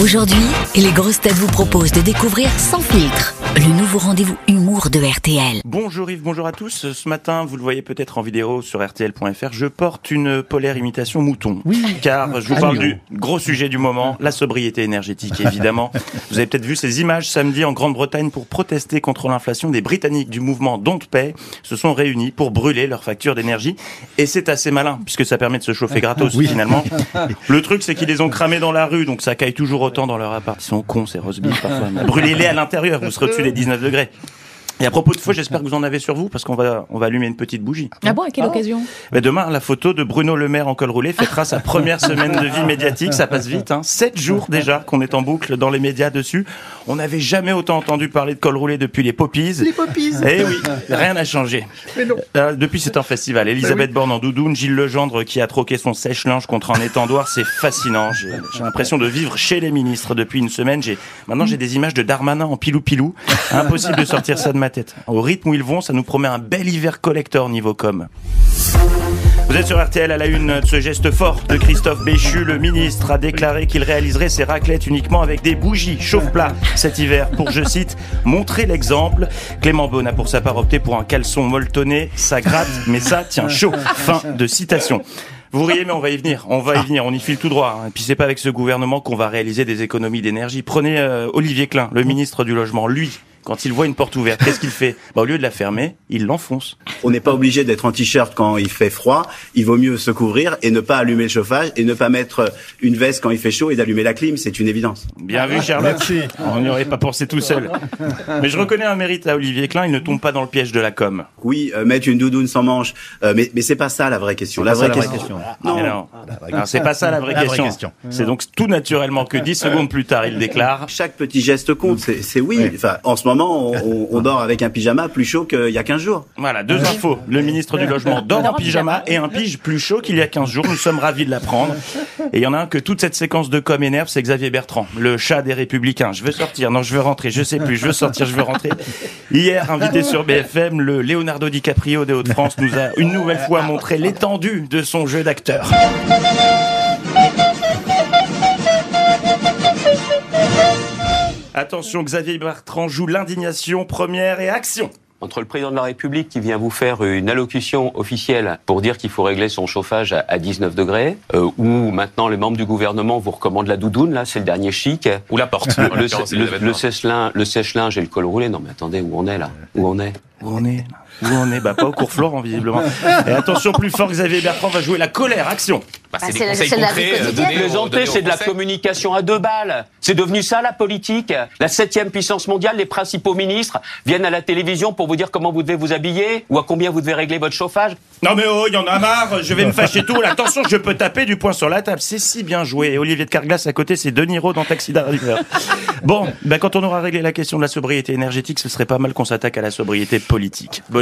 Aujourd'hui, les grosses têtes vous proposent de découvrir Sans filtre, le nouveau rendez-vous humour de RTL. Bonjour Yves, bonjour à tous. Ce matin, vous le voyez peut-être en vidéo sur RTL.fr, je porte une polaire imitation mouton. Oui. Car je vous parle du gros sujet du moment, la sobriété énergétique évidemment. vous avez peut-être vu ces images samedi en Grande-Bretagne pour protester contre l'inflation. Des Britanniques du mouvement Don't Pay se sont réunis pour brûler leurs factures d'énergie. Et c'est assez malin puisque ça permet de se chauffer gratos finalement. Le truc c'est qu'ils les ont cramés dans la rue, donc ça caille toujours autant dans leur appart. Ils sont cons ces rosebifs parfois. Brûlez-les à l'intérieur, vous serez au-dessus des 19 degrés. Et à propos de feu, j'espère que vous en avez sur vous parce qu'on va on va allumer une petite bougie. Ah bon, à quelle occasion Ben demain, la photo de Bruno Le Maire en col roulé fêtera sa première semaine de vie médiatique. Ça passe vite, hein. Sept jours déjà qu'on est en boucle dans les médias dessus. On n'avait jamais autant entendu parler de col roulé depuis les Poppies. Les Poppies. Eh oui, rien n'a changé. Mais non. Euh, depuis c'est un festival. Elisabeth Borne en doudoune, Gilles Legendre qui a troqué son sèche-linge contre un étendoir, c'est fascinant. J'ai l'impression de vivre chez les ministres depuis une semaine. J'ai maintenant j'ai des images de Darmanin en pilou pilou. Impossible de sortir ça de ma Au rythme où ils vont, ça nous promet un bel hiver collector niveau com. Vous êtes sur RTL à la une de ce geste fort de Christophe Béchu. Le ministre a déclaré qu'il réaliserait ses raclettes uniquement avec des bougies chauffe-plat cet hiver pour, je cite, montrer l'exemple. Clément Beaune a pour sa part opté pour un caleçon molletonné. Ça gratte, mais ça tient chaud. Fin de citation. Vous riez, mais on va y venir. On va y venir. On y file tout droit. hein. Et puis c'est pas avec ce gouvernement qu'on va réaliser des économies d'énergie. Prenez euh, Olivier Klein, le ministre du logement. Lui, quand il voit une porte ouverte, qu'est-ce qu'il fait bah, Au lieu de la fermer, il l'enfonce. On n'est pas obligé d'être en t-shirt quand il fait froid. Il vaut mieux se couvrir et ne pas allumer le chauffage et ne pas mettre une veste quand il fait chaud et d'allumer la clim. C'est une évidence. Bien vu, Charlotte. On n'y aurait pas pensé tout seul. Mais je reconnais un mérite à Olivier Klein. Il ne tombe pas dans le piège de la com. Oui, euh, mettre une doudoune sans manche, euh, mais, mais c'est pas ça la vraie question. La vraie, question. Non. Mais non. Non, c'est pas ça la vraie question. C'est donc tout naturellement que dix secondes plus tard, il déclare. Chaque petit geste compte. C'est c'est oui. Enfin, en ce moment, on, on- on dort avec un pyjama plus chaud qu'il y a 15 jours. Voilà, deux infos. Le ministre du Logement dort en pyjama et un pige plus chaud qu'il y a 15 jours. Nous sommes ravis de l'apprendre. Et il y en a un que toute cette séquence de com énerve, c'est Xavier Bertrand, le chat des Républicains. Je veux sortir, non, je veux rentrer, je sais plus, je veux sortir, je veux rentrer. Hier, invité sur BFM, le Leonardo DiCaprio des Hauts-de-France nous a une nouvelle fois montré l'étendue de son jeu d'acteur. Attention, Xavier Bertrand joue l'indignation première et action. entre le président de la République qui vient vous faire une allocution officielle pour dire qu'il faut régler son chauffage à- à 19 degrés, euh, ou maintenant les membres du gouvernement vous recommandent la doudoune, là c'est le dernier chic, Ou la porte. le, le, le le sèche-linge et le col roulé. Non mais attendez, où on est là? Où on est? Où on est? là Où on est Bah pas au cours Florent visiblement. Et attention plus fort, Xavier Bertrand va jouer la colère. Action. Bah, c'est des c'est la- conseils c'est la vie concrets. euh, quotidienne. donnés aux- Plaisanter, donnés aux c'est de la Français. communication à deux balles. C'est devenu ça la politique. La septième puissance mondiale, les principaux ministres viennent à la télévision pour vous dire comment vous devez vous habiller ou à combien vous devez régler votre chauffage. Non mais oh, il y en a marre, je vais me fâcher tout. Là, Attention, je peux taper du poing sur la table. C'est si bien joué. Et Olivier de Carglass à côté, c'est De Niro dans Taxi Driver. Bon, bah quand on aura réglé la question de la sobriété énergétique, ce serait pas mal qu'on s'attaque à la sobriété politique. Bonne